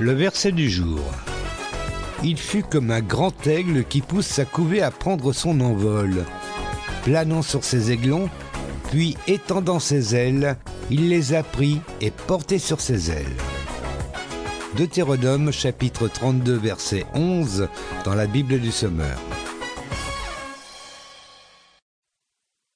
Le verset du jour. Il fut comme un grand aigle qui pousse sa couvée à prendre son envol. Planant sur ses aiglons, puis étendant ses ailes, il les a pris et portés sur ses ailes. Deutéronome chapitre 32 verset 11 dans la Bible du Sommeur.